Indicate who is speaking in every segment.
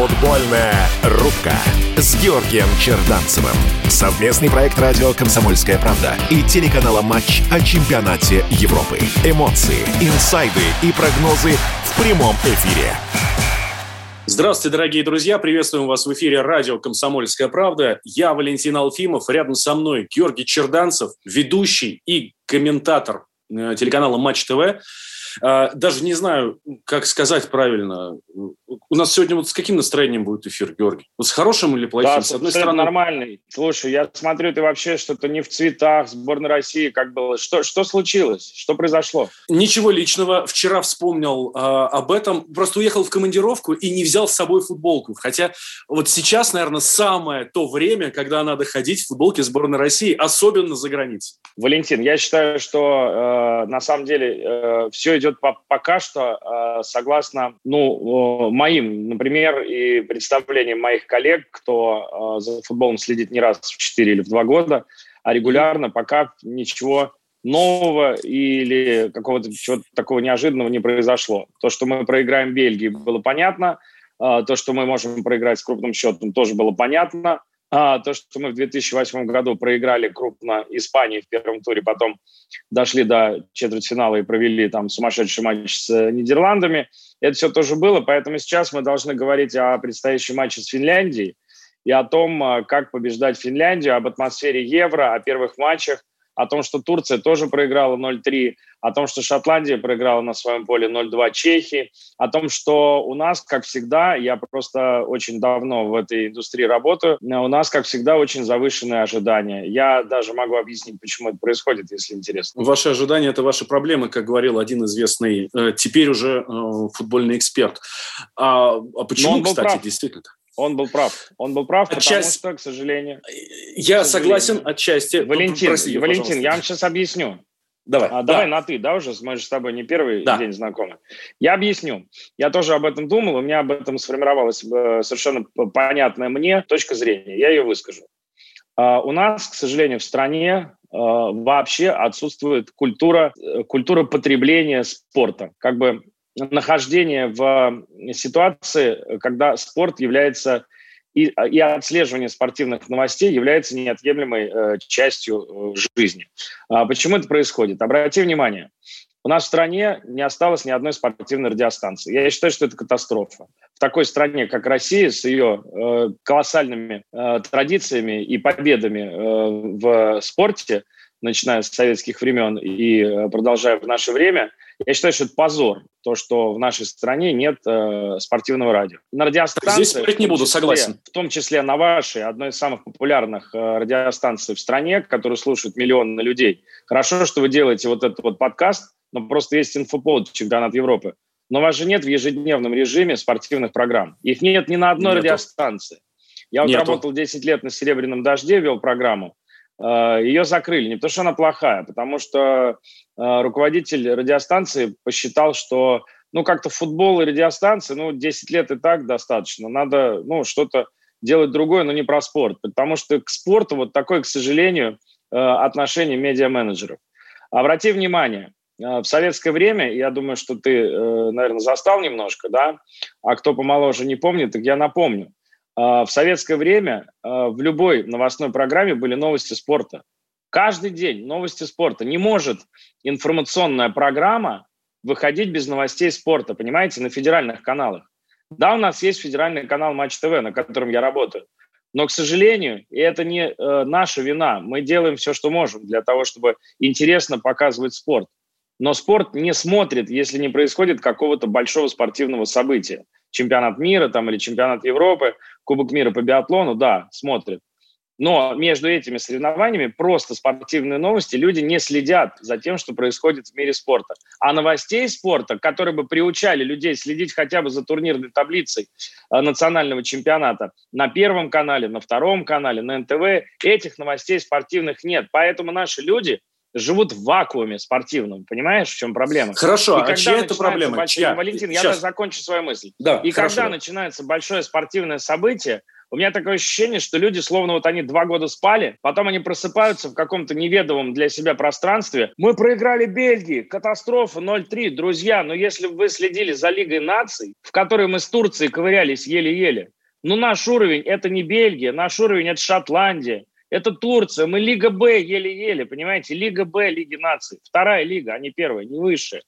Speaker 1: Футбольная рубка с Георгием Черданцевым. Совместный проект радио «Комсомольская правда» и телеканала «Матч» о чемпионате Европы. Эмоции, инсайды и прогнозы в прямом эфире.
Speaker 2: Здравствуйте, дорогие друзья. Приветствуем вас в эфире радио «Комсомольская правда». Я Валентин Алфимов. Рядом со мной Георгий Черданцев, ведущий и комментатор э, телеканала «Матч ТВ». А, даже не знаю, как сказать правильно. У нас сегодня вот с каким настроением будет эфир, Георгий? Вот с хорошим или плохим?
Speaker 3: Да, с одной стороны... нормальный. Слушай, я смотрю, ты вообще что-то не в цветах, сборной России, как было. Что, что случилось? Что произошло?
Speaker 2: Ничего личного. Вчера вспомнил э, об этом. Просто уехал в командировку и не взял с собой футболку. Хотя вот сейчас, наверное, самое то время, когда надо ходить в футболке сборной России, особенно за границей.
Speaker 3: Валентин, я считаю, что э, на самом деле э, все идет по пока что э, согласно ну, э, моим, например, и представлениям моих коллег, кто э, за футболом следит не раз в 4 или в 2 года, а регулярно пока ничего нового или какого-то чего-то такого неожиданного не произошло. То, что мы проиграем Бельгии, было понятно. То, что мы можем проиграть с крупным счетом, тоже было понятно. А, то, что мы в 2008 году проиграли крупно Испании в первом туре, потом дошли до четвертьфинала и провели там сумасшедший матч с э, Нидерландами, это все тоже было, поэтому сейчас мы должны говорить о предстоящем матче с Финляндией и о том, э, как побеждать Финляндию, об атмосфере Евро, о первых матчах, о том, что Турция тоже проиграла 0-3, о том, что Шотландия проиграла на своем поле 0-2 Чехии, о том, что у нас, как всегда, я просто очень давно в этой индустрии работаю, у нас, как всегда, очень завышенные ожидания. Я даже могу объяснить, почему это происходит, если интересно.
Speaker 2: Ваши ожидания – это ваши проблемы, как говорил один известный, э, теперь уже э, футбольный эксперт. А, а почему, кстати, действительно?
Speaker 3: Он был прав. Он был прав, Отчасти... потому что, к сожалению...
Speaker 2: Я к сожалению... согласен отчасти.
Speaker 3: Валентин, Прости, Валентин я вам сейчас объясню. Давай. А, давай на ты, да, уже мы же с тобой не первый да. день знакомы. Я объясню. Я тоже об этом думал, у меня об этом сформировалась э, совершенно понятная мне точка зрения. Я ее выскажу. Uh, у нас, к сожалению, в стране uh, вообще отсутствует культура, э, культура потребления спорта. Как бы нахождение в ситуации, когда спорт является и, и отслеживание спортивных новостей является неотъемлемой э, частью э, жизни. А почему это происходит? Обрати внимание, у нас в стране не осталось ни одной спортивной радиостанции. Я считаю, что это катастрофа. В такой стране, как Россия, с ее э, колоссальными э, традициями и победами э, в спорте, начиная с советских времен и э, продолжая в наше время, я считаю, что это позор, то, что в нашей стране нет э, спортивного радио.
Speaker 2: На радиостанции... Здесь спорить не буду,
Speaker 3: числе,
Speaker 2: согласен.
Speaker 3: В том числе на вашей, одной из самых популярных э, радиостанций в стране, которую слушают миллионы людей. Хорошо, что вы делаете вот этот вот подкаст, но просто есть инфоповод чемпионат Европы. Но у вас же нет в ежедневном режиме спортивных программ. Их нет ни на одной Нету. радиостанции. Я вот Нету. работал 10 лет на «Серебряном дожде», вел программу. Э, ее закрыли. Не потому, что она плохая, потому что э, руководитель радиостанции посчитал, что ну, как-то футбол и радиостанции, ну, 10 лет и так достаточно. Надо, ну, что-то делать другое, но не про спорт. Потому что к спорту вот такое, к сожалению, э, отношение медиа-менеджеров. Обрати внимание, в советское время, я думаю, что ты, наверное, застал немножко, да, а кто помоложе не помнит, так я напомню. А, в советское время а, в любой новостной программе были новости спорта. Каждый день новости спорта. Не может информационная программа выходить без новостей спорта, понимаете, на федеральных каналах. Да, у нас есть федеральный канал Матч ТВ, на котором я работаю. Но, к сожалению, и это не э, наша вина, мы делаем все, что можем для того, чтобы интересно показывать спорт. Но спорт не смотрит, если не происходит какого-то большого спортивного события чемпионат мира там, или чемпионат Европы, Кубок мира по биатлону, да, смотрят. Но между этими соревнованиями просто спортивные новости люди не следят за тем, что происходит в мире спорта. А новостей спорта, которые бы приучали людей следить хотя бы за турнирной таблицей э, национального чемпионата на Первом канале, на Втором канале, на НТВ, этих новостей спортивных нет. Поэтому наши люди живут в вакууме спортивном. Понимаешь, в чем проблема?
Speaker 2: Хорошо, и а чья это проблема?
Speaker 3: Большое... Чья? Валентин, Сейчас. я закончу свою мысль. Да, и хорошо. когда начинается большое спортивное событие, у меня такое ощущение, что люди, словно вот они два года спали, потом они просыпаются в каком-то неведомом для себя пространстве. Мы проиграли Бельгии, катастрофа 0-3. Друзья, но если бы вы следили за Лигой наций, в которой мы с Турцией ковырялись еле-еле, ну наш уровень – это не Бельгия, наш уровень – это Шотландия, это Турция, мы Лига Б еле-еле, понимаете? Лига Б, Лиги наций. Вторая лига, а не первая, не высшая.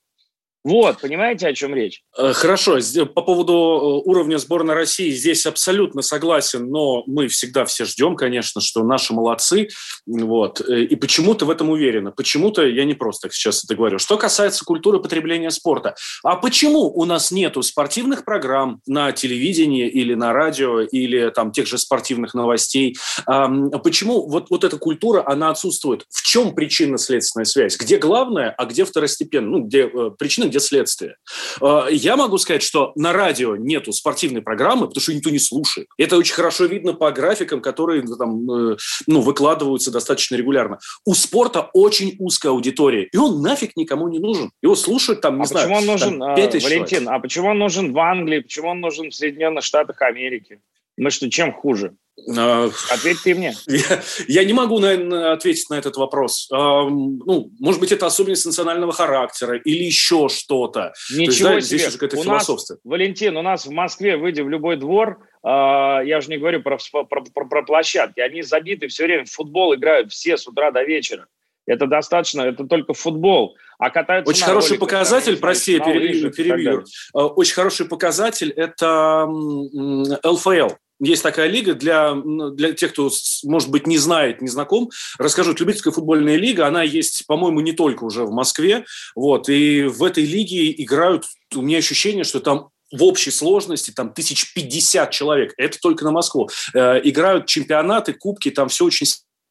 Speaker 3: Вот, понимаете, о чем речь?
Speaker 2: Э, хорошо, по поводу э, уровня сборной России здесь абсолютно согласен, но мы всегда все ждем, конечно, что наши молодцы, вот, э, и почему-то в этом уверены, почему-то я не просто сейчас это говорю. Что касается культуры потребления спорта, а почему у нас нету спортивных программ на телевидении или на радио, или там тех же спортивных новостей? Почему вот, вот эта культура, она отсутствует? В чем причинно-следственная связь? Где главное, а где второстепенно? Ну, где причина, где следствие. А, я могу сказать, что на радио нету спортивной программы, потому что никто не слушает. Это очень хорошо видно по графикам, которые ну, там, э, ну, выкладываются достаточно регулярно. У спорта очень узкая аудитория, и он нафиг никому не нужен. Его слушают там, не
Speaker 3: а
Speaker 2: знаю,
Speaker 3: почему он нужен, там, 5 тысяч Валентин, человек. а почему он нужен в Англии, почему он нужен в Соединенных Штатах Америки? Мы что, чем хуже? А, Ответь ты мне.
Speaker 2: Я, я не могу, наверное, ответить на этот вопрос. А, ну, может быть, это особенность национального характера или еще что-то.
Speaker 3: Ничего есть, да, себе. Здесь уже у философство. Нас, Валентин, у нас в Москве, выйдя в любой двор, а, я уже не говорю про, про, про, про площадки, они забиты все время в футбол играют все с утра до вечера. Это достаточно, это только футбол. А катаются
Speaker 2: Очень хороший роликах, показатель, там, прости, я перебью, перебью. Очень хороший показатель – это ЛФЛ. Есть такая лига для, для тех, кто, может быть, не знает, не знаком. Расскажу, любительская футбольная лига, она есть, по-моему, не только уже в Москве. Вот, и в этой лиге играют, у меня ощущение, что там в общей сложности там тысяч пятьдесят человек. Это только на Москву. Э, играют чемпионаты, кубки, там все очень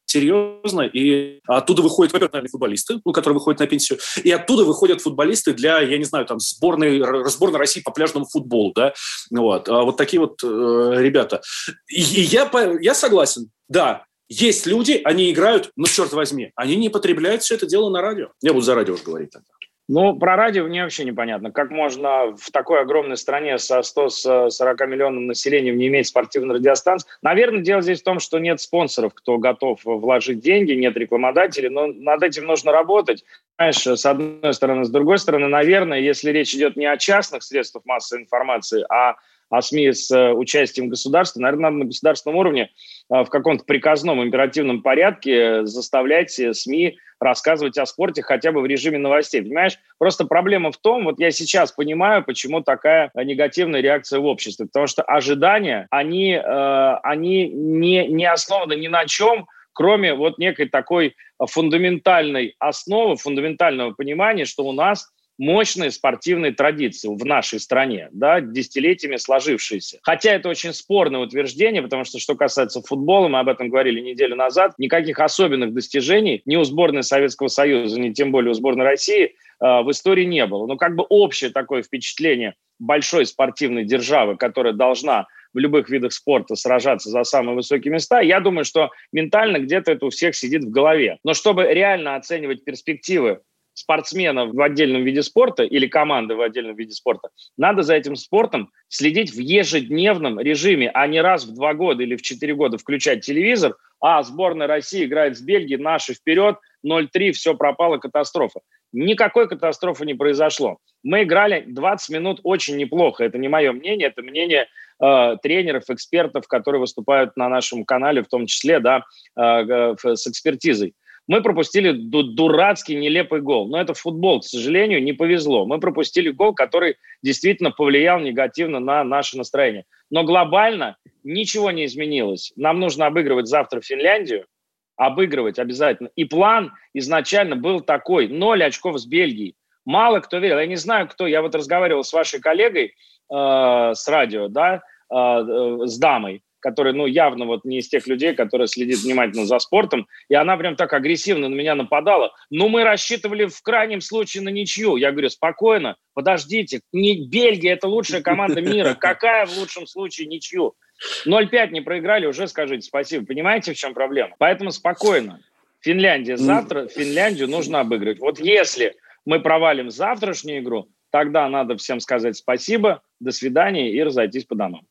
Speaker 2: серьезно, и оттуда выходят, во-первых, футболисты, ну, которые выходят на пенсию, и оттуда выходят футболисты для, я не знаю, там, сборной, сборной России по пляжному футболу, да, вот, а вот такие вот э, ребята. И, и я, я согласен, да, есть люди, они играют, но, черт возьми, они не потребляют все это дело на радио. Я буду за радио уже говорить тогда.
Speaker 3: Ну, про радио мне вообще непонятно. Как можно в такой огромной стране со 140 миллионным населением не иметь спортивной радиостанции? Наверное, дело здесь в том, что нет спонсоров, кто готов вложить деньги, нет рекламодателей, но над этим нужно работать. Знаешь, с одной стороны. С другой стороны, наверное, если речь идет не о частных средствах массовой информации, а о СМИ с э, участием государства, наверное, надо на государственном уровне э, в каком-то приказном императивном порядке заставлять э, СМИ рассказывать о спорте хотя бы в режиме новостей. Понимаешь, просто проблема в том, вот я сейчас понимаю, почему такая негативная реакция в обществе, потому что ожидания, они, они не, не основаны ни на чем, кроме вот некой такой фундаментальной основы, фундаментального понимания, что у нас мощные спортивные традиции в нашей стране, да, десятилетиями сложившиеся. Хотя это очень спорное утверждение, потому что, что касается футбола, мы об этом говорили неделю назад, никаких особенных достижений ни у сборной Советского Союза, ни тем более у сборной России э, в истории не было. Но как бы общее такое впечатление большой спортивной державы, которая должна в любых видах спорта сражаться за самые высокие места, я думаю, что ментально где-то это у всех сидит в голове. Но чтобы реально оценивать перспективы спортсмена в отдельном виде спорта или команды в отдельном виде спорта, надо за этим спортом следить в ежедневном режиме, а не раз в два года или в четыре года включать телевизор, а сборная России играет с Бельгией, наши вперед, 0-3, все пропало, катастрофа. Никакой катастрофы не произошло. Мы играли 20 минут очень неплохо. Это не мое мнение, это мнение э, тренеров, экспертов, которые выступают на нашем канале, в том числе, да, э, с экспертизой. Мы пропустили дурацкий, нелепый гол. Но это футбол, к сожалению, не повезло. Мы пропустили гол, который действительно повлиял негативно на наше настроение. Но глобально ничего не изменилось. Нам нужно обыгрывать завтра Финляндию, обыгрывать обязательно. И план изначально был такой, ноль очков с Бельгией. Мало кто верил. Я не знаю, кто. Я вот разговаривал с вашей коллегой э, с радио, да, э, э, с дамой которая, ну, явно вот не из тех людей, которые следит внимательно за спортом, и она прям так агрессивно на меня нападала. Ну, мы рассчитывали в крайнем случае на ничью. Я говорю, спокойно, подождите, не Бельгия – это лучшая команда мира. Какая в лучшем случае ничью? 0-5 не проиграли, уже скажите спасибо. Понимаете, в чем проблема? Поэтому спокойно. Финляндия завтра, Финляндию нужно обыгрывать. Вот если мы провалим завтрашнюю игру, тогда надо всем сказать спасибо, до свидания и разойтись по домам.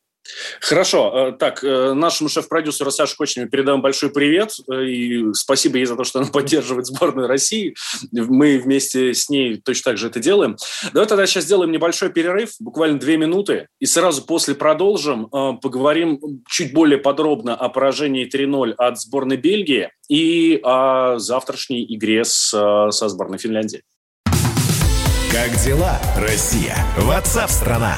Speaker 2: Хорошо. Э, так, э, нашему шеф-продюсеру Саше Кочневу передаем большой привет. Э, и спасибо ей за то, что она поддерживает сборную России. Мы вместе с ней точно так же это делаем. Давай тогда сейчас сделаем небольшой перерыв, буквально две минуты, и сразу после продолжим. Поговорим чуть более подробно о поражении 3-0 от сборной Бельгии и о завтрашней игре с, со сборной Финляндии.
Speaker 1: Как дела, Россия? Ватсап-страна!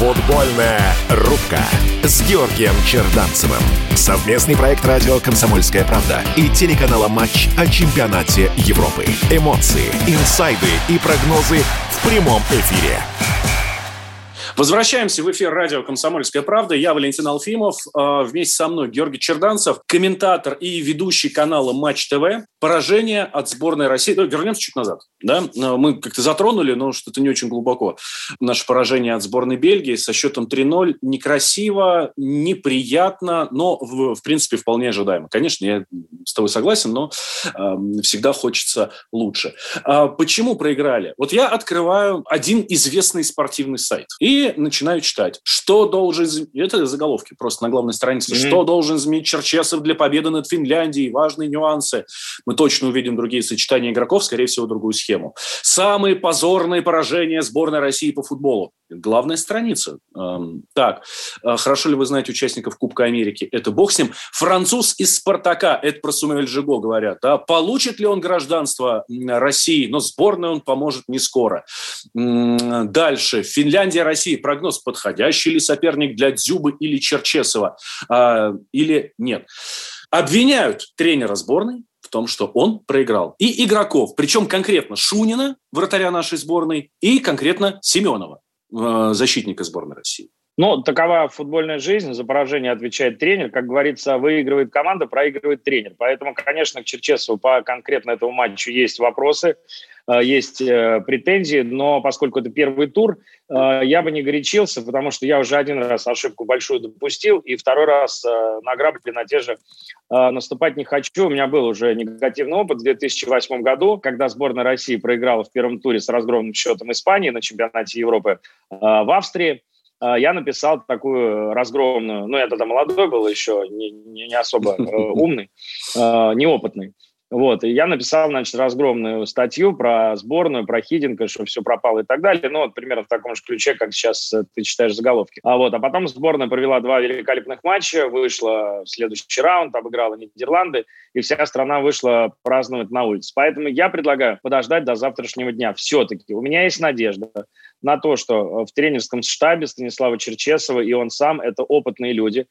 Speaker 1: Футбольная рубка с Георгием Черданцевым. Совместный проект радио «Комсомольская правда» и телеканала «Матч» о чемпионате Европы. Эмоции, инсайды и прогнозы в прямом эфире.
Speaker 2: Возвращаемся в эфир радио «Комсомольская правда». Я Валентин Алфимов. А, вместе со мной Георгий Черданцев, комментатор и ведущий канала «Матч ТВ». Поражение от сборной России. Ну, вернемся чуть назад. Да? А, мы как-то затронули, но что-то не очень глубоко. Наше поражение от сборной Бельгии со счетом 3-0. Некрасиво, неприятно, но, в, в принципе, вполне ожидаемо. Конечно, я с тобой согласен, но э, всегда хочется лучше. А почему проиграли? Вот я открываю один известный спортивный сайт и начинаю читать, что должен... Это заголовки просто на главной странице. Mm-hmm. Что должен изменить Черчесов для победы над Финляндией? Важные нюансы. Мы точно увидим другие сочетания игроков, скорее всего, другую схему. Самые позорные поражения сборной России по футболу. Главная страница. Эм, так, э, хорошо ли вы знаете участников Кубка Америки? Это бог с ним. Француз из «Спартака», это про Сумель Жиго говорят. Да? Получит ли он гражданство России? Но сборной он поможет не скоро. Дальше. Финляндия, Россия России прогноз, подходящий ли соперник для Дзюбы или Черчесова, а, или нет. Обвиняют тренера сборной в том, что он проиграл. И игроков, причем конкретно Шунина, вратаря нашей сборной, и конкретно Семенова, э, защитника сборной России.
Speaker 3: Ну, такова футбольная жизнь. За поражение отвечает тренер. Как говорится, выигрывает команда, проигрывает тренер. Поэтому, конечно, к Черчесову по конкретно этому матчу есть вопросы. Э, есть э, претензии, но поскольку это первый тур, э, я бы не горячился, потому что я уже один раз ошибку большую допустил, и второй раз на грабли на те же наступать не хочу. У меня был уже негативный опыт в 2008 году, когда сборная России проиграла в первом туре с разгромным счетом Испании на чемпионате Европы в Австрии я написал такую разгромную, ну, я тогда молодой был еще, не, не особо умный, неопытный. Вот, и я написал, значит, разгромную статью про сборную, про Хидинга, что все пропало и так далее. Ну, вот примерно в таком же ключе, как сейчас э, ты читаешь заголовки. А вот, а потом сборная провела два великолепных матча, вышла в следующий раунд, обыграла Нидерланды, и вся страна вышла праздновать на улице. Поэтому я предлагаю подождать до завтрашнего дня. Все-таки у меня есть надежда на то, что в тренерском штабе Станислава Черчесова и он сам – это опытные люди,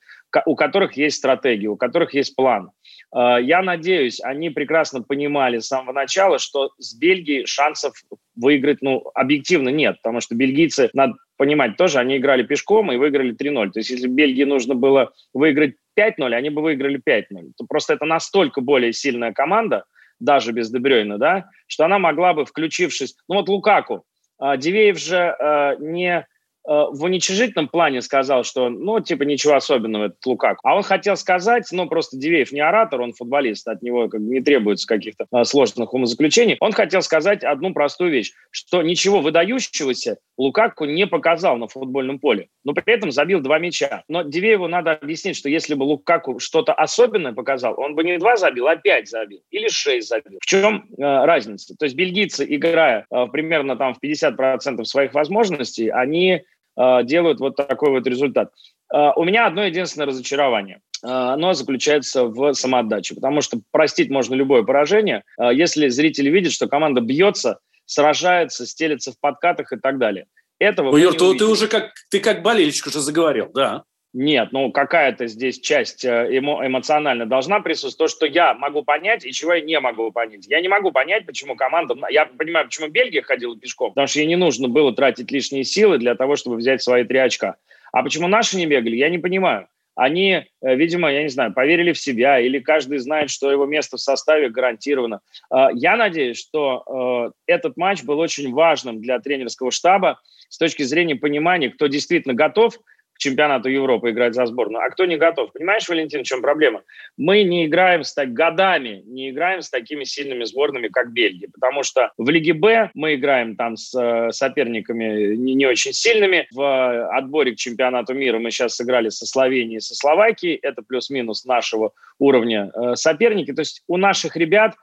Speaker 3: у которых есть стратегия, у которых есть план. Э, я надеюсь, они прекрасно понимали с самого начала, что с Бельгией шансов выиграть, ну, объективно нет, потому что бельгийцы, надо понимать тоже, они играли пешком и выиграли 3-0. То есть если Бельгии нужно было выиграть 5-0, они бы выиграли 5-0. Просто это настолько более сильная команда, даже без Дебрёйна, да, что она могла бы, включившись... Ну вот Лукаку, э, Дивеев же э, не в уничижительном плане сказал, что, ну, типа, ничего особенного, это Лукаку. А он хотел сказать, ну, просто Дивеев не оратор, он футболист, от него как бы не требуется каких-то а, сложных умозаключений. Он хотел сказать одну простую вещь, что ничего выдающегося Лукаку не показал на футбольном поле, но при этом забил два мяча. Но Дивееву надо объяснить, что если бы Лукаку что-то особенное показал, он бы не два забил, а пять забил или шесть забил. В чем э, разница? То есть бельгийцы, играя э, примерно там в 50% своих возможностей, они Э, делают вот такой вот результат. Э, у меня одно единственное разочарование. Э, оно заключается в самоотдаче, потому что простить можно любое поражение, если зрители видят, что команда бьется, сражается, стелится в подкатах и так далее.
Speaker 2: Этого ну, Юр, ты, ты уже как, ты как болельщик уже заговорил, да.
Speaker 3: Нет, ну какая-то здесь часть э, эмо- эмоционально должна присутствовать. То, что я могу понять и чего я не могу понять. Я не могу понять, почему команда... Я понимаю, почему Бельгия ходила пешком, потому что ей не нужно было тратить лишние силы для того, чтобы взять свои три очка. А почему наши не бегали, я не понимаю. Они, э, видимо, я не знаю, поверили в себя, или каждый знает, что его место в составе гарантировано. А, я надеюсь, что э, этот матч был очень важным для тренерского штаба с точки зрения понимания, кто действительно готов чемпионату Европы играть за сборную, а кто не готов. Понимаешь, Валентин, в чем проблема? Мы не играем с так, годами, не играем с такими сильными сборными, как Бельгия, потому что в Лиге Б мы играем там с э, соперниками не, не очень сильными. В отборе к чемпионату мира мы сейчас сыграли со Словенией, со Словакией. Это плюс-минус нашего уровня э, соперники. То есть у наших ребят,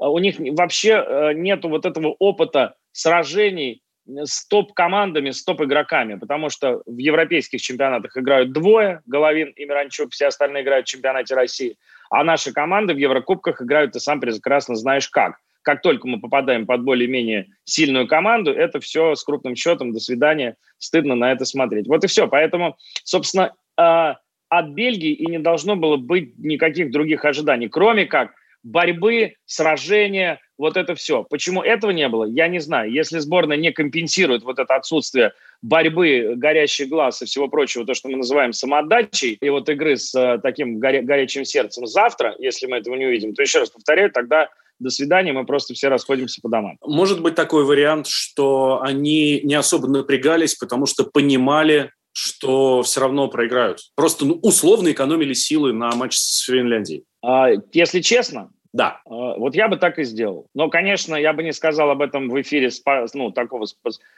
Speaker 3: э, у них вообще нету вот этого опыта сражений с топ-командами, с топ-игроками, потому что в европейских чемпионатах играют двое, Головин и Миранчук, все остальные играют в чемпионате России, а наши команды в Еврокубках играют, ты сам прекрасно знаешь как. Как только мы попадаем под более-менее сильную команду, это все с крупным счетом, до свидания, стыдно на это смотреть. Вот и все. Поэтому, собственно, а, от Бельгии и не должно было быть никаких других ожиданий, кроме как борьбы, сражения, вот это все. Почему этого не было, я не знаю. Если сборная не компенсирует вот это отсутствие борьбы, горящий глаз и всего прочего, то, что мы называем самоотдачей, и вот игры с э, таким горя- горячим сердцем завтра, если мы этого не увидим, то еще раз повторяю, тогда до свидания, мы просто все расходимся по домам.
Speaker 2: Может быть такой вариант, что они не особо напрягались, потому что понимали, что все равно проиграют. Просто ну, условно экономили силы на матч с Финляндией.
Speaker 3: А, если честно,
Speaker 2: да.
Speaker 3: А, вот я бы так и сделал. Но, конечно, я бы не сказал об этом в эфире, ну, такого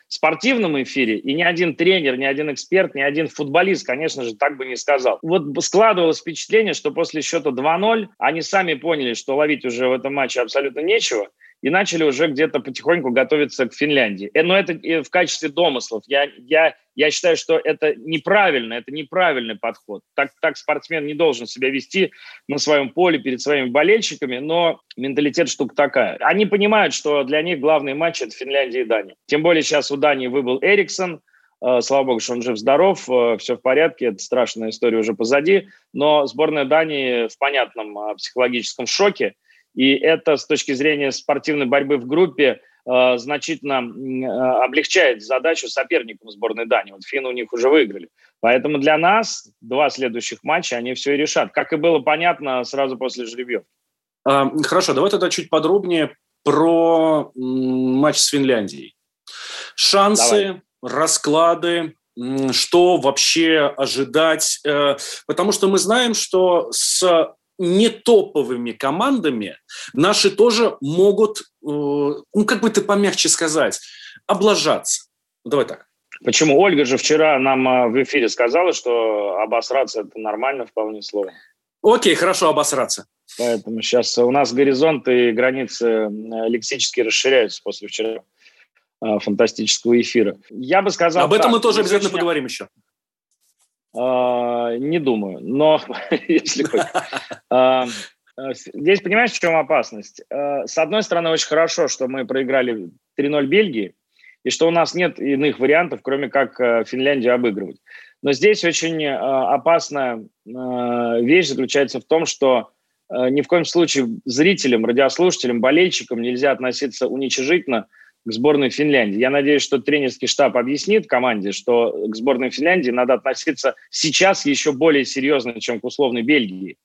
Speaker 3: спортивном эфире, и ни один тренер, ни один эксперт, ни один футболист, конечно же, так бы не сказал. Вот складывалось впечатление, что после счета 2-0 они сами поняли, что ловить уже в этом матче абсолютно нечего, и начали уже где-то потихоньку готовиться к Финляндии. Э, но это в качестве домыслов. Я, я, я считаю, что это неправильно, это неправильный подход. Так, так спортсмен не должен себя вести на своем поле перед своими болельщиками, но менталитет штука такая. Они понимают, что для них главный матч – это Финляндия и Дания. Тем более сейчас у Дании выбыл Эриксон, э, Слава богу, что он жив-здоров, э, все в порядке, это страшная история уже позади. Но сборная Дании в понятном психологическом шоке – и это с точки зрения спортивной борьбы в группе э, значительно э, облегчает задачу соперникам сборной Дании. Вот финны у них уже выиграли. Поэтому для нас два следующих матча, они все и решат. Как и было понятно сразу после жеребьевки.
Speaker 2: А, хорошо, давай тогда чуть подробнее про матч с Финляндией. Шансы, давай. расклады, что вообще ожидать, э, потому что мы знаем, что с не топовыми командами наши тоже могут, э, ну, как бы ты помягче сказать, облажаться. Давай так.
Speaker 3: Почему? Ольга же вчера нам э, в эфире сказала, что обосраться – это нормально вполне слово.
Speaker 2: Окей, хорошо, обосраться.
Speaker 3: Поэтому сейчас у нас горизонты и границы лексически расширяются после вчера э, фантастического эфира. Я бы сказал...
Speaker 2: Об этом так, мы тоже обязательно поговорим еще.
Speaker 3: А, не думаю, но если а, Здесь понимаешь, в чем опасность? А, с одной стороны, очень хорошо, что мы проиграли 3-0 Бельгии, и что у нас нет иных вариантов, кроме как Финляндию обыгрывать. Но здесь очень опасная вещь заключается в том, что ни в коем случае зрителям, радиослушателям, болельщикам нельзя относиться уничижительно к сборной Финляндии. Я надеюсь, что тренерский штаб объяснит команде, что к сборной Финляндии надо относиться сейчас еще более серьезно, чем к условной Бельгии.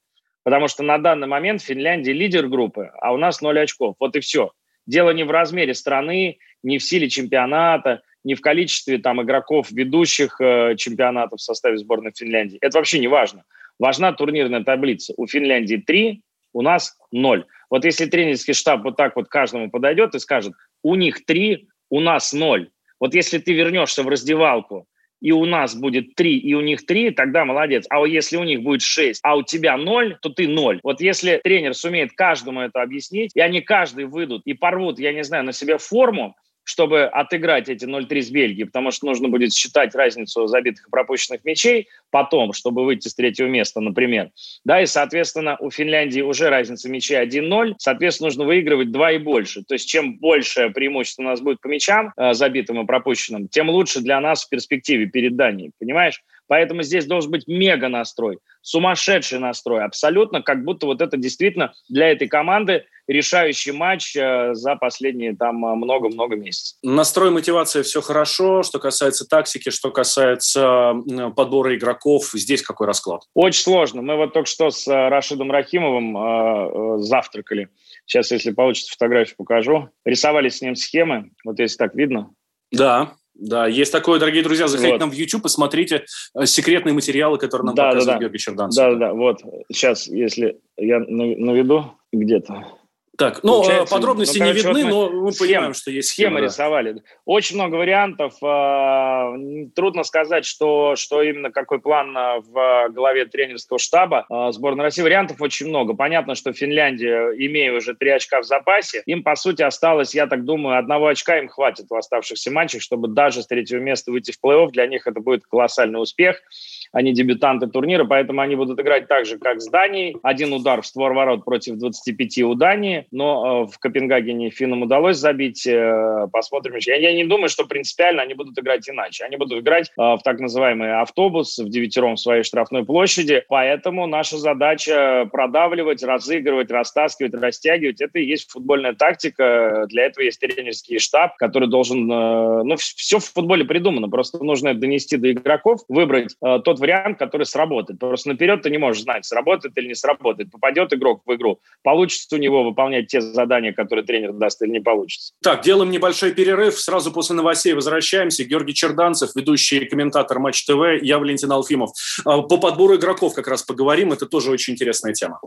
Speaker 3: Потому что на данный момент Финляндия лидер группы, а у нас ноль очков. Вот и все. Дело не в размере страны, не в силе чемпионата, не в количестве там игроков, ведущих э, чемпионатов в составе сборной Финляндии. Это вообще не важно. Важна турнирная таблица. У Финляндии три, у нас ноль. Вот если тренерский штаб вот так вот каждому подойдет и скажет, у них три, у нас ноль. Вот если ты вернешься в раздевалку, и у нас будет три, и у них три, тогда молодец. А если у них будет шесть, а у тебя ноль, то ты ноль. Вот если тренер сумеет каждому это объяснить, и они каждый выйдут и порвут, я не знаю, на себе форму, чтобы отыграть эти 0-3 с Бельгией, потому что нужно будет считать разницу забитых и пропущенных мячей потом, чтобы выйти с третьего места, например. Да, и, соответственно, у Финляндии уже разница мячей 1-0, соответственно, нужно выигрывать 2 и больше. То есть чем большее преимущество у нас будет по мячам, э, забитым и пропущенным, тем лучше для нас в перспективе перед Данией, понимаешь? Поэтому здесь должен быть мега настрой, сумасшедший настрой, абсолютно, как будто вот это действительно для этой команды решающий матч э, за последние там э, много-много месяцев.
Speaker 2: Настрой, мотивация, все хорошо. Что касается тактики, что касается подбора игроков, здесь какой расклад?
Speaker 3: Очень сложно. Мы вот только что с э, Рашидом Рахимовым э, завтракали. Сейчас, если получится, фотографию покажу. Рисовали с ним схемы. Вот если так видно.
Speaker 2: Да, да, есть такое, дорогие друзья, заходите вот. нам в YouTube и смотрите секретные материалы, которые нам да, показывает да, да. Георгий Черданцев.
Speaker 3: Да, да, да, вот. Сейчас, если я наведу где-то.
Speaker 2: Так, ну, Получается, подробности ну, короче, не видны, вот но мы схем, понимаем, что есть
Speaker 3: схема. Схемы да. рисовали. Очень много вариантов. А, трудно сказать, что, что именно какой план а, в голове тренерского штаба а, сборной России. Вариантов очень много. Понятно, что Финляндия, имея уже три очка в запасе, им, по сути, осталось, я так думаю, одного очка им хватит в оставшихся матчах, чтобы даже с третьего места выйти в плей-офф. Для них это будет колоссальный успех они дебютанты турнира, поэтому они будут играть так же, как с Данией. Один удар в створ ворот против 25 у Дании, но э, в Копенгагене финнам удалось забить. Э, посмотрим. Я, я не думаю, что принципиально они будут играть иначе. Они будут играть э, в так называемый автобус в девятером в своей штрафной площади, поэтому наша задача продавливать, разыгрывать, растаскивать, растягивать. Это и есть футбольная тактика. Для этого есть тренерский штаб, который должен... Ну, все в футболе придумано, просто нужно это донести до игроков, выбрать тот вариант, который сработает. Просто наперед ты не можешь знать, сработает или не сработает. Попадет игрок в игру, получится у него выполнять те задания, которые тренер даст, или не получится.
Speaker 2: Так, делаем небольшой перерыв. Сразу после новостей возвращаемся. Георгий Черданцев, ведущий комментатор Матч ТВ, я Валентин Алфимов. А, по подбору игроков как раз поговорим. Это тоже очень интересная тема.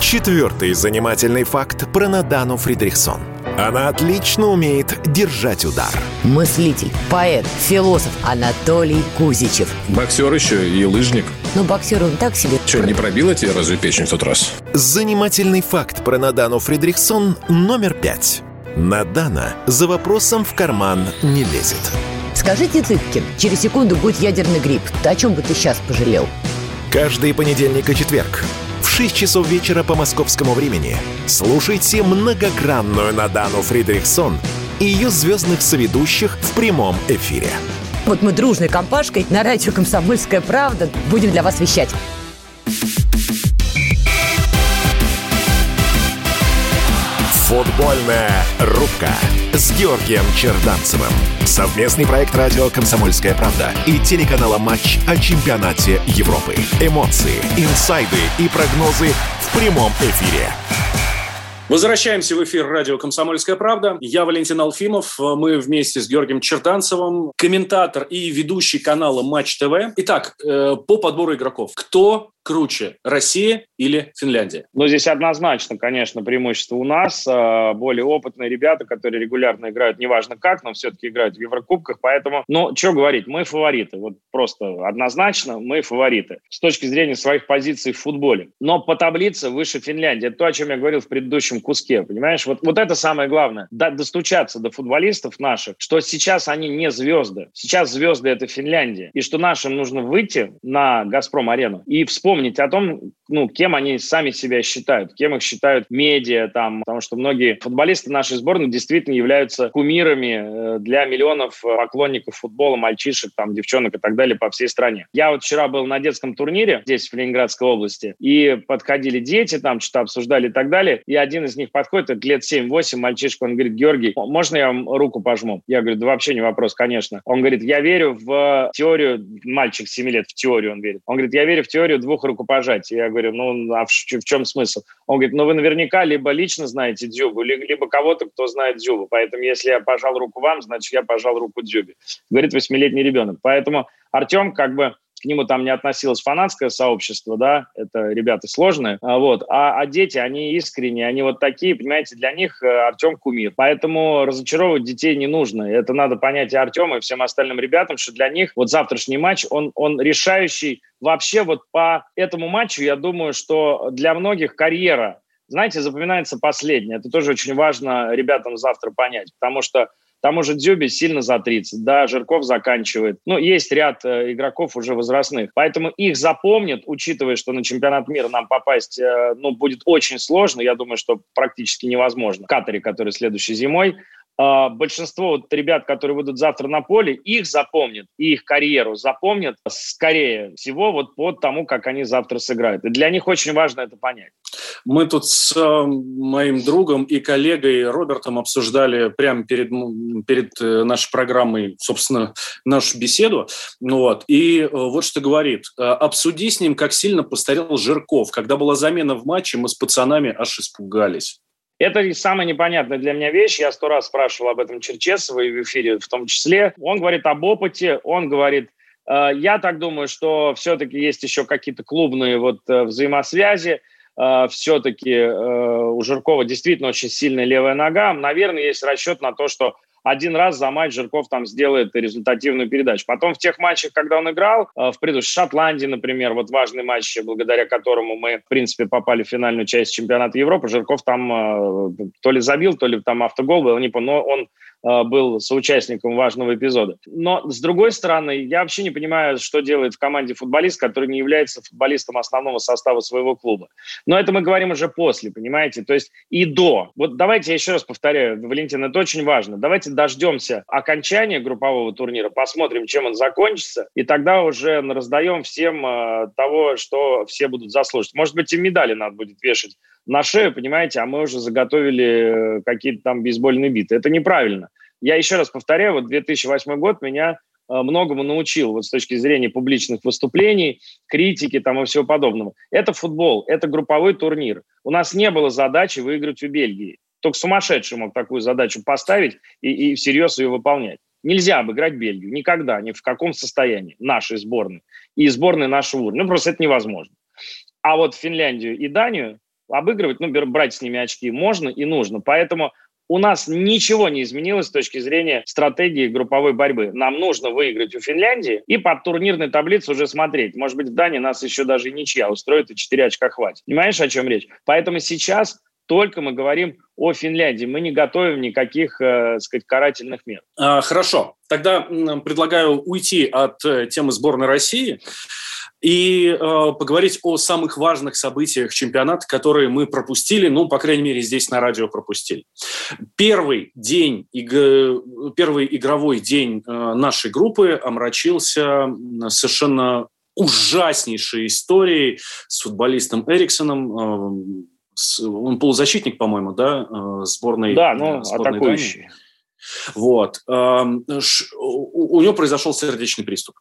Speaker 1: Четвертый занимательный факт про Надану Фридрихсон. Она отлично умеет держать удар.
Speaker 4: Мыслитель, поэт, философ Анатолий Кузичев.
Speaker 5: Боксер еще и лыжник.
Speaker 4: Ну, боксер он так себе.
Speaker 5: Что, не пробила тебе разве печень в тот раз?
Speaker 1: Занимательный факт про Надану Фридрихсон номер пять. Надана за вопросом в карман не лезет.
Speaker 4: Скажите, Цыпкин, через секунду будет ядерный грипп. Ты о чем бы ты сейчас пожалел?
Speaker 1: Каждый понедельник и четверг в 6 часов вечера по московскому времени слушайте многогранную Надану Фридрихсон и ее звездных соведущих в прямом эфире.
Speaker 4: Вот мы дружной компашкой на радио «Комсомольская правда» будем для вас вещать.
Speaker 1: Футбольная рубка с Георгием Черданцевым. Совместный проект радио «Комсомольская правда» и телеканала «Матч» о чемпионате Европы. Эмоции, инсайды и прогнозы в прямом эфире.
Speaker 2: Возвращаемся в эфир радио «Комсомольская правда». Я Валентин Алфимов. Мы вместе с Георгием Черданцевым, комментатор и ведущий канала «Матч ТВ». Итак, э, по подбору игроков. Кто круче, Россия или Финляндия?
Speaker 3: Ну, здесь однозначно, конечно, преимущество у нас. А, более опытные ребята, которые регулярно играют, неважно как, но все-таки играют в Еврокубках. Поэтому, ну, что говорить, мы фавориты. Вот просто однозначно мы фавориты с точки зрения своих позиций в футболе. Но по таблице выше Финляндии. Это то, о чем я говорил в предыдущем куске, понимаешь? Вот, вот это самое главное. До, достучаться до футболистов наших, что сейчас они не звезды. Сейчас звезды – это Финляндия. И что нашим нужно выйти на «Газпром-арену» и вспомнить, помнить о том, ну, кем они сами себя считают, кем их считают медиа, там, потому что многие футболисты нашей сборной действительно являются кумирами э, для миллионов поклонников футбола, мальчишек, там, девчонок и так далее по всей стране. Я вот вчера был на детском турнире здесь, в Ленинградской области, и подходили дети, там, что-то обсуждали и так далее, и один из них подходит, это лет 7-8, мальчишка, он говорит, Георгий, можно я вам руку пожму? Я говорю, да вообще не вопрос, конечно. Он говорит, я верю в теорию, мальчик 7 лет, в теорию он верит. Он говорит, я верю в теорию двух рукопожатий. Я говорю, ну, а в, в чем смысл? Он говорит, ну, вы наверняка либо лично знаете Дзюбу, либо кого-то, кто знает Дзюбу. Поэтому, если я пожал руку вам, значит, я пожал руку Дзюбе. Говорит восьмилетний ребенок. Поэтому Артем как бы к нему там не относилось фанатское сообщество, да, это ребята сложные, а вот, а, а дети, они искренние, они вот такие, понимаете, для них э, Артем кумир. Поэтому разочаровывать детей не нужно. Это надо понять и Артему, и всем остальным ребятам, что для них вот завтрашний матч, он, он решающий вообще вот по этому матчу, я думаю, что для многих карьера, знаете, запоминается последняя. Это тоже очень важно ребятам завтра понять, потому что тому же Дзюби сильно за 30, да, Жирков заканчивает. Ну, есть ряд э, игроков уже возрастных. Поэтому их запомнят, учитывая, что на чемпионат мира нам попасть, э, ну, будет очень сложно. Я думаю, что практически невозможно. Катаре, который следующей зимой. Э, большинство вот ребят, которые выйдут завтра на поле, их запомнят, и их карьеру запомнят скорее всего вот по тому, как они завтра сыграют. И для них очень важно это понять.
Speaker 2: Мы тут с э, моим другом и коллегой Робертом обсуждали прямо перед, перед э, нашей программой, собственно, нашу беседу. Ну вот. И э, вот что говорит. Обсуди с ним, как сильно постарел Жирков. Когда была замена в матче, мы с пацанами аж испугались.
Speaker 3: Это самая непонятная для меня вещь. Я сто раз спрашивал об этом Черчесова и в эфире в том числе. Он говорит об опыте, он говорит, я так думаю, что все-таки есть еще какие-то клубные вот взаимосвязи. А, все-таки э, у Жиркова действительно очень сильная левая нога. Наверное, есть расчет на то, что один раз за матч Жирков там сделает результативную передачу. Потом в тех матчах, когда он играл, э, в предыдущей Шотландии, например, вот важный матч, благодаря которому мы, в принципе, попали в финальную часть чемпионата Европы, Жирков там э, то ли забил, то ли там автогол был, не помню, но он был соучастником важного эпизода. Но, с другой стороны, я вообще не понимаю, что делает в команде футболист, который не является футболистом основного состава своего клуба. Но это мы говорим уже после, понимаете? То есть и до. Вот давайте я еще раз повторяю, Валентин, это очень важно. Давайте дождемся окончания группового турнира, посмотрим, чем он закончится, и тогда уже раздаем всем э, того, что все будут заслуживать. Может быть, и медали надо будет вешать на шею, понимаете, а мы уже заготовили э, какие-то там бейсбольные биты. Это неправильно. Я еще раз повторяю, вот 2008 год меня э, многому научил вот с точки зрения публичных выступлений, критики там и всего подобного. Это футбол, это групповой турнир. У нас не было задачи выиграть у Бельгии. Только сумасшедший мог такую задачу поставить и, и всерьез ее выполнять. Нельзя обыграть Бельгию. Никогда, ни в каком состоянии нашей сборной. И сборной нашего уровня. Ну, просто это невозможно. А вот Финляндию и Данию обыгрывать, ну, брать с ними очки можно и нужно. Поэтому у нас ничего не изменилось с точки зрения стратегии групповой борьбы. Нам нужно выиграть у Финляндии и под турнирной таблицей уже смотреть. Может быть, в Дании нас еще даже ничья устроит, и 4 очка хватит. Понимаешь, о чем речь? Поэтому сейчас только мы говорим о Финляндии. Мы не готовим никаких, э, сказать, карательных мер.
Speaker 2: А, хорошо. Тогда предлагаю уйти от э, темы сборной России и э, поговорить о самых важных событиях чемпионата, которые мы пропустили, ну, по крайней мере, здесь на радио пропустили. Первый день, первый игровой день э, нашей группы омрачился совершенно ужаснейшей историей с футболистом Эриксоном. Э, он полузащитник, по-моему, да, э, сборной,
Speaker 3: да, ну, сборной атакующий. Дании.
Speaker 2: Вот. Э, у, у него произошел сердечный приступ.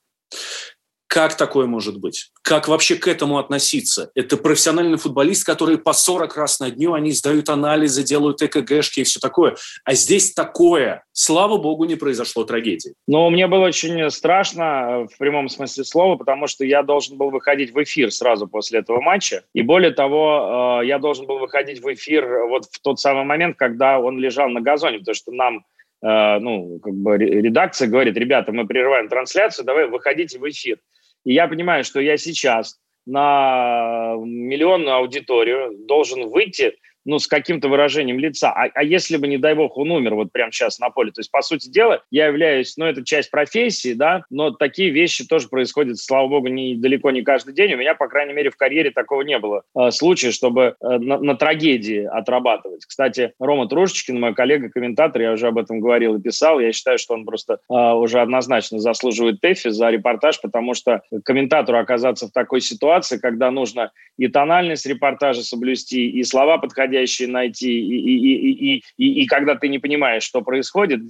Speaker 2: Как такое может быть? Как вообще к этому относиться? Это профессиональный футболист, который по 40 раз на дню, они сдают анализы, делают ЭКГшки и все такое. А здесь такое. Слава богу, не произошло трагедии.
Speaker 3: Ну, мне было очень страшно э, в прямом смысле слова, потому что я должен был выходить в эфир сразу после этого матча. И более того, э, я должен был выходить в эфир вот в тот самый момент, когда он лежал на газоне, потому что нам э, ну, как бы редакция говорит, ребята, мы прерываем трансляцию, давай выходите в эфир. И я понимаю, что я сейчас на миллионную аудиторию должен выйти ну, с каким-то выражением лица. А, а если бы, не дай бог, он умер вот прямо сейчас на поле? То есть, по сути дела, я являюсь, ну, это часть профессии, да, но такие вещи тоже происходят, слава богу, не, далеко не каждый день. У меня, по крайней мере, в карьере такого не было э, случая, чтобы э, на, на трагедии отрабатывать. Кстати, Рома Трушечкин, мой коллега-комментатор, я уже об этом говорил и писал, я считаю, что он просто э, уже однозначно заслуживает ТЭФИ за репортаж, потому что комментатору оказаться в такой ситуации, когда нужно и тональность репортажа соблюсти, и слова подходить подходящие найти, и, и, и, и, и, и когда ты не понимаешь, что происходит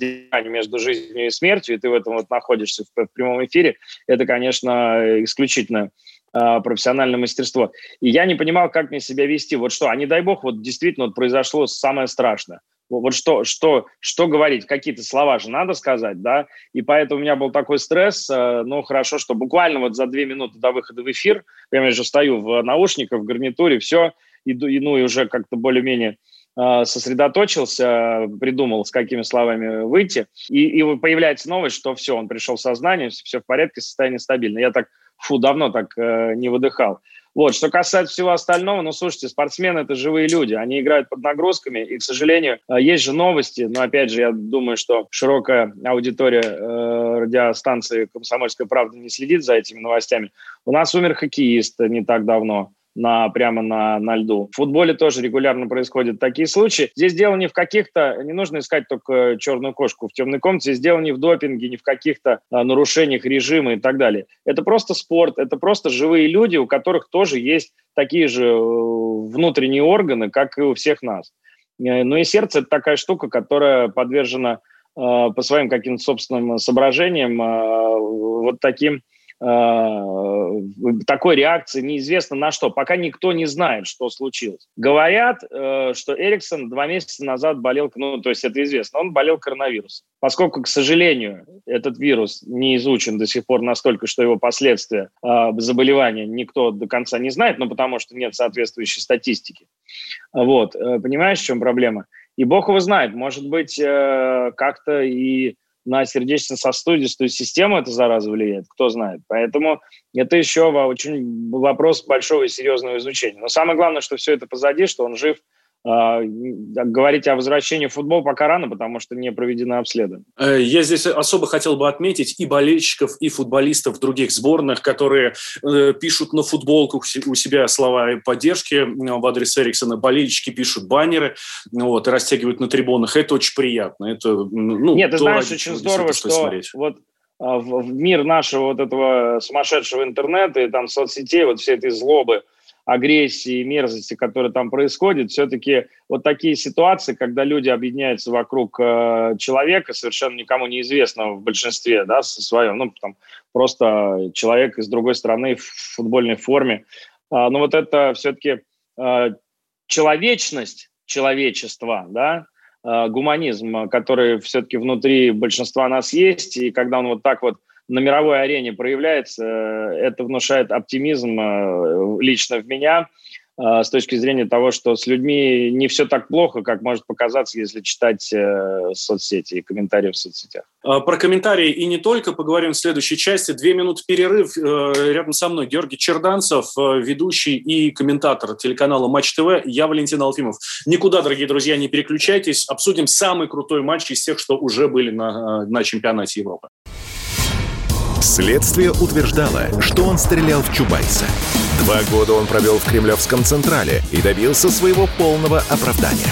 Speaker 3: между жизнью и смертью, и ты в этом вот находишься в, в прямом эфире, это, конечно, исключительно э, профессиональное мастерство. И я не понимал, как мне себя вести. Вот что, а не дай бог, вот действительно вот произошло самое страшное. Вот что, что, что говорить, какие-то слова же надо сказать, да, и поэтому у меня был такой стресс, э, ну, хорошо, что буквально вот за две минуты до выхода в эфир, я же стою в наушниках, в гарнитуре, все, и, ну, и уже как-то более-менее а, сосредоточился, придумал, с какими словами выйти, и, и появляется новость, что все, он пришел в сознание, все в порядке, состояние стабильно. Я так, фу, давно так э, не выдыхал. Вот, что касается всего остального, ну, слушайте, спортсмены – это живые люди, они играют под нагрузками, и, к сожалению, э, есть же новости, но, опять же, я думаю, что широкая аудитория э, радиостанции «Комсомольская правда» не следит за этими новостями. У нас умер хоккеист не так давно, на, прямо на, на льду. В футболе тоже регулярно происходят такие случаи. Здесь дело не в каких-то, не нужно искать только черную кошку в темной комнате, здесь дело не в допинге, не в каких-то а, нарушениях режима и так далее. Это просто спорт, это просто живые люди, у которых тоже есть такие же э, внутренние органы, как и у всех нас. Э, ну и сердце – это такая штука, которая подвержена э, по своим каким-то собственным соображениям вот таким Э, такой реакции неизвестно на что. Пока никто не знает, что случилось. Говорят, э, что Эриксон два месяца назад болел, ну, то есть это известно, он болел коронавирусом. Поскольку, к сожалению, этот вирус не изучен до сих пор настолько, что его последствия э, заболевания никто до конца не знает, ну, потому что нет соответствующей статистики. Вот. Понимаешь, в чем проблема? И бог его знает, может быть, как-то и на сердечно-сосудистую систему эта зараза влияет, кто знает. Поэтому это еще очень вопрос большого и серьезного изучения. Но самое главное, что все это позади, что он жив, говорить о возвращении в футбол пока рано, потому что не проведено обследование.
Speaker 2: Э, я здесь особо хотел бы отметить и болельщиков, и футболистов других сборных, которые э, пишут на футболках у себя слова поддержки в адрес Эриксона. Болельщики пишут баннеры вот, и растягивают на трибунах. Это очень приятно. Это,
Speaker 3: ну, Нет, ты знаешь, очень здорово, что смотреть. вот а, в мир нашего вот этого сумасшедшего интернета и там соцсетей, вот всей этой злобы, агрессии, мерзости, которые там происходят, все-таки вот такие ситуации, когда люди объединяются вокруг э, человека, совершенно никому неизвестного в большинстве, да, со своем, ну, там, просто человек из другой страны в футбольной форме. А, но вот это все-таки э, человечность человечества, да, э, гуманизм, который все-таки внутри большинства нас есть, и когда он вот так вот на мировой арене проявляется, э, это внушает оптимизм э, лично в меня э, с точки зрения того, что с людьми не все так плохо, как может показаться, если читать соцсети и комментарии в соцсетях.
Speaker 2: А, про комментарии и не только поговорим в следующей части. Две минуты перерыв. Рядом со мной Георгий Черданцев, ведущий и комментатор телеканала Матч ТВ. Я Валентин Алфимов. Никуда, дорогие друзья, не переключайтесь. Обсудим самый крутой матч из тех, что уже были на, на чемпионате Европы.
Speaker 1: Следствие утверждало, что он стрелял в Чубайса. Два года он провел в Кремлевском Централе и добился своего полного оправдания.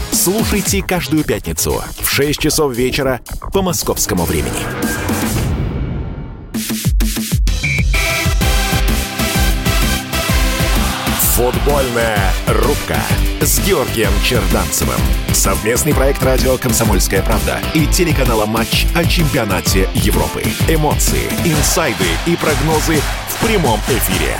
Speaker 1: Слушайте каждую пятницу в 6 часов вечера по московскому времени. Футбольная рубка с Георгием Черданцевым. Совместный проект радио «Комсомольская правда» и телеканала «Матч» о чемпионате Европы. Эмоции, инсайды и прогнозы в прямом эфире.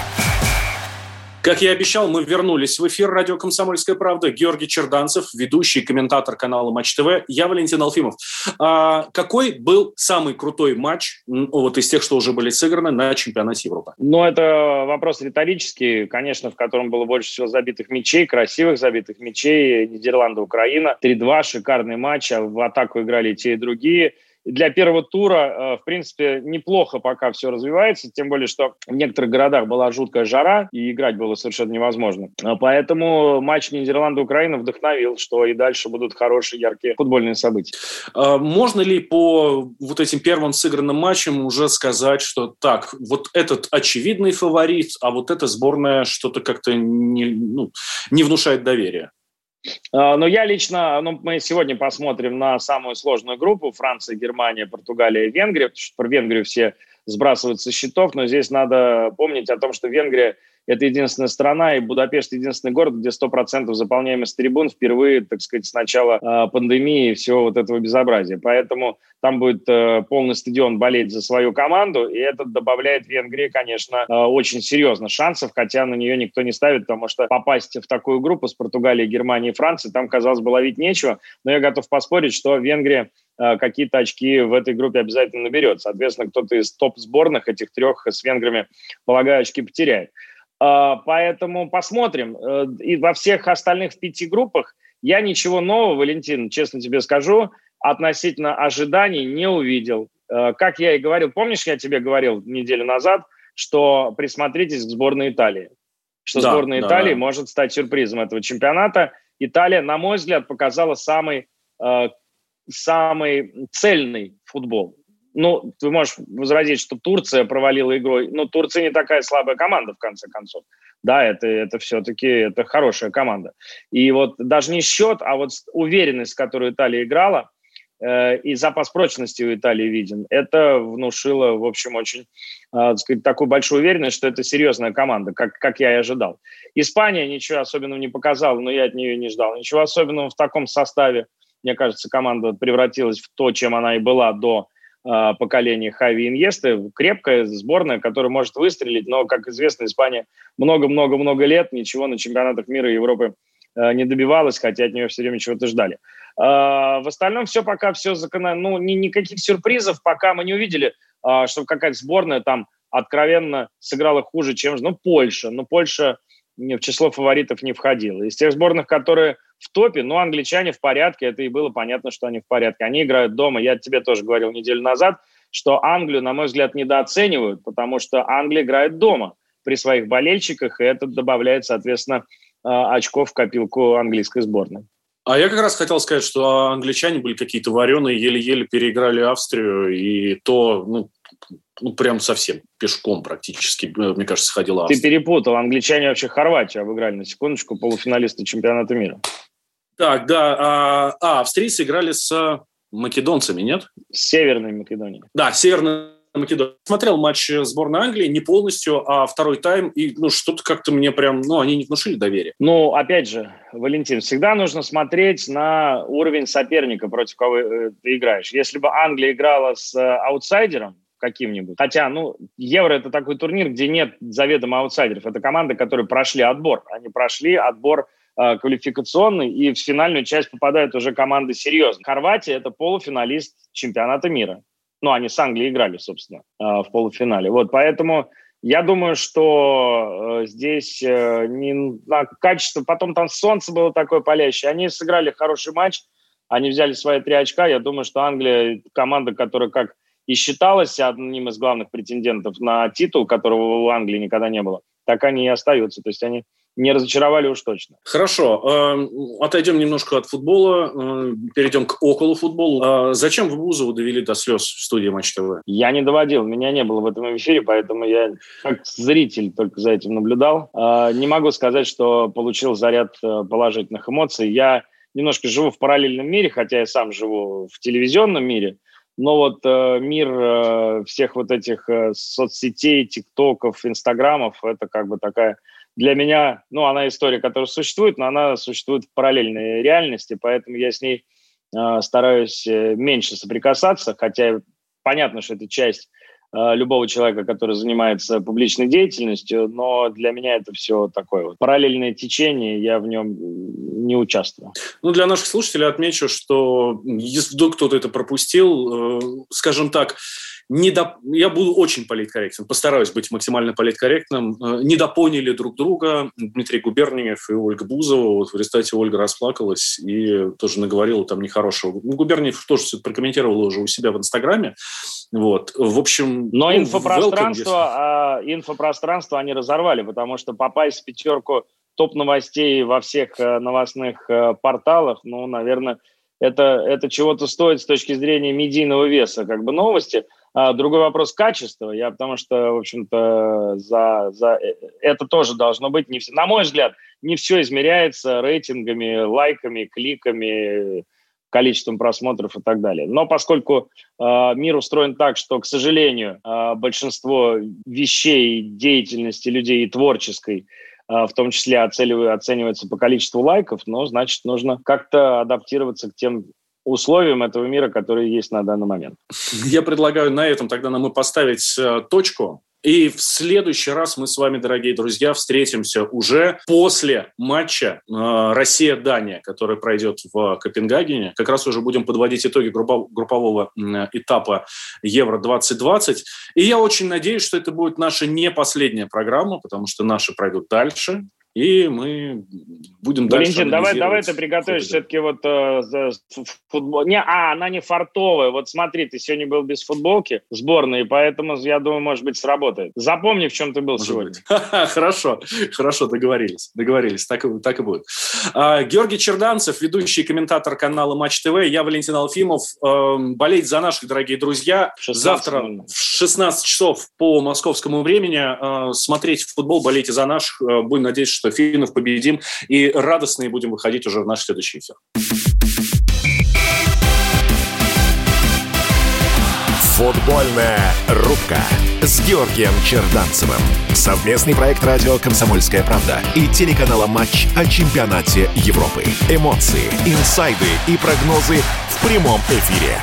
Speaker 2: Как я обещал, мы вернулись в эфир радио «Комсомольская правда». Георгий Черданцев, ведущий комментатор канала Матч ТВ. Я Валентин Алфимов. А, какой был самый крутой матч вот из тех, что уже были сыграны на чемпионате Европы?
Speaker 3: Ну, это вопрос риторический, конечно, в котором было больше всего забитых мячей, красивых забитых мячей. Нидерланды, Украина. 3-2, шикарный матч. А в атаку играли те и другие для первого тура, э, в принципе, неплохо пока все развивается, тем более, что в некоторых городах была жуткая жара, и играть было совершенно невозможно. А поэтому матч Нидерланды-Украина вдохновил, что и дальше будут хорошие, яркие футбольные события.
Speaker 2: А можно ли по вот этим первым сыгранным матчам уже сказать, что так, вот этот очевидный фаворит, а вот эта сборная что-то как-то не, ну, не внушает доверия?
Speaker 3: А, но я лично, ну, мы сегодня посмотрим на самую сложную группу Франция, Германия, Португалия и Венгрия, про Венгрию все сбрасывают со счетов, но здесь надо помнить о том, что Венгрия это единственная страна, и Будапешт единственный город, где 100% заполняемость трибун впервые, так сказать, с начала э, пандемии и всего вот этого безобразия. Поэтому там будет э, полный стадион болеть за свою команду, и это добавляет Венгрии, конечно, э, очень серьезно шансов, хотя на нее никто не ставит, потому что попасть в такую группу с Португалией, Германией и Францией, там, казалось бы, ловить нечего, но я готов поспорить, что Венгрия э, какие-то очки в этой группе обязательно наберет. Соответственно, кто-то из топ-сборных этих трех с венграми, полагаю, очки потеряет. А, поэтому посмотрим. Э, и во всех остальных пяти группах я ничего нового, Валентин, честно тебе скажу, относительно ожиданий не увидел. Э, как я и говорил, помнишь, я тебе говорил неделю назад, что присмотритесь к сборной Италии, что да, сборная да, Италии да. может стать сюрпризом этого чемпионата. Италия, на мой взгляд, показала самый, э, самый цельный футбол. Ну, ты можешь возразить, что Турция провалила игру. Но Турция не такая слабая команда, в конце концов. Да, это, это все-таки это хорошая команда. И вот даже не счет, а вот уверенность, с которой Италия играла, э, и запас прочности у Италии виден, это внушило, в общем, очень э, сказать, такую большую уверенность, что это серьезная команда, как, как я и ожидал. Испания ничего особенного не показала, но я от нее не ждал. Ничего особенного в таком составе. Мне кажется, команда превратилась в то, чем она и была до э, поколения Хави Иньесты. Крепкая сборная, которая может выстрелить, но, как известно, Испания много-много-много лет ничего на чемпионатах мира и Европы э, не добивалась, хотя от нее все время чего-то ждали. Э, в остальном все пока все закономерно. Ну, ни, никаких сюрпризов пока мы не увидели, э, что какая-то сборная там откровенно сыграла хуже, чем... Ну, Польша. Ну, Польша в число фаворитов не входила. Из тех сборных, которые в топе, ну, англичане в порядке, это и было понятно, что они в порядке. Они играют дома. Я тебе тоже говорил неделю назад, что Англию, на мой взгляд, недооценивают, потому что Англия играет дома при своих болельщиках, и это добавляет, соответственно, а, очков в копилку английской сборной.
Speaker 2: А я как раз хотел сказать, что англичане были какие-то вареные, еле-еле переиграли Австрию, и то, ну, ну, прям совсем пешком практически, э, мне кажется, ходила
Speaker 3: Австрия. Ты перепутал. Англичане вообще Хорватию обыграли, на секундочку, полуфиналисты чемпионата мира.
Speaker 2: Так, да. А, а австрийцы играли с македонцами, нет?
Speaker 3: С Северной Македонией.
Speaker 2: Да, Северная Македония. Смотрел матч сборной Англии не полностью, а второй тайм, и ну что-то как-то мне прям, ну, они не внушили доверия.
Speaker 3: Ну, опять же, Валентин, всегда нужно смотреть на уровень соперника, против кого э, ты играешь. Если бы Англия играла с э, аутсайдером, каким-нибудь. Хотя, ну, Евро – это такой турнир, где нет заведомо аутсайдеров. Это команды, которые прошли отбор. Они прошли отбор э, квалификационный, и в финальную часть попадают уже команды серьезные. Хорватия – это полуфиналист чемпионата мира. Ну, они с Англией играли, собственно, э, в полуфинале. Вот, поэтому я думаю, что э, здесь не на качество... Потом там солнце было такое палящее. Они сыграли хороший матч, они взяли свои три очка. Я думаю, что Англия – команда, которая как и считалась одним из главных претендентов на титул, которого в Англии никогда не было, так они и остаются. То есть они не разочаровали уж точно.
Speaker 2: Хорошо. Эм, отойдем немножко от футбола, э, перейдем к около футболу. Э, зачем вы Бузову довели до слез в студии Матч ТВ?
Speaker 3: Я не доводил, меня не было в этом эфире, поэтому я как зритель только за этим наблюдал. Э, не могу сказать, что получил заряд положительных эмоций. Я немножко живу в параллельном мире, хотя я сам живу в телевизионном мире – но вот э, мир э, всех вот этих э, соцсетей, тиктоков, инстаграмов, это как бы такая для меня, ну, она история, которая существует, но она существует в параллельной реальности, поэтому я с ней э, стараюсь э, меньше соприкасаться, хотя понятно, что это часть любого человека, который занимается публичной деятельностью, но для меня это все такое вот параллельное течение, я в нем не участвую.
Speaker 2: Ну, для наших слушателей отмечу, что если вдруг кто-то это пропустил, э, скажем так, недо... я буду очень политкорректен, постараюсь быть максимально политкорректным, э, недопоняли друг друга Дмитрий Губерниев и Ольга Бузова. Вот в результате Ольга расплакалась и тоже наговорила там нехорошего. Ну, Губерниев тоже все прокомментировал уже у себя в Инстаграме. Вот. В общем...
Speaker 3: Но ну, инфопространство, welcome, если... инфопространство они разорвали, потому что попасть в пятерку топ-новостей во всех э, новостных э, порталах, ну, наверное, это, это чего-то стоит с точки зрения медийного веса как бы новости – а, другой вопрос качества. Я потому что, в общем-то, за, за э, это тоже должно быть. Не все, на мой взгляд, не все измеряется рейтингами, лайками, кликами, количеством просмотров и так далее. Но поскольку э, мир устроен так, что, к сожалению, э, большинство вещей, деятельности людей и творческой в том числе оценивается по количеству лайков, но значит нужно как-то адаптироваться к тем условиям этого мира, которые есть на данный момент.
Speaker 2: Я предлагаю на этом тогда нам и поставить э, точку. И в следующий раз мы с вами, дорогие друзья, встретимся уже после матча э, Россия-Дания, который пройдет в Копенгагене. Как раз уже будем подводить итоги группового этапа Евро-2020. И я очень надеюсь, что это будет наша не последняя программа, потому что наши пройдут дальше. И мы будем
Speaker 3: Валентин, дальше давай, давай ты приготовишь все-таки вот э, футбол. Не, а, она не фартовая. Вот смотри, ты сегодня был без футболки сборной, поэтому, я думаю, может быть, сработает. Запомни, в чем ты был может сегодня.
Speaker 2: Хорошо, хорошо, договорились. Договорились, так, так и будет. А, Георгий Черданцев, ведущий комментатор канала Матч ТВ, я Валентин Алфимов. Э, болеть за наших, дорогие друзья. Завтра в 16 часов по московскому времени э, смотреть футбол, болейте за наших. Э, будем надеяться, что финнов победим и радостные будем выходить уже в наш следующий эфир.
Speaker 1: Футбольная рубка с Георгием Черданцевым. Совместный проект радио «Комсомольская правда» и телеканала «Матч» о чемпионате Европы. Эмоции, инсайды и прогнозы в прямом эфире.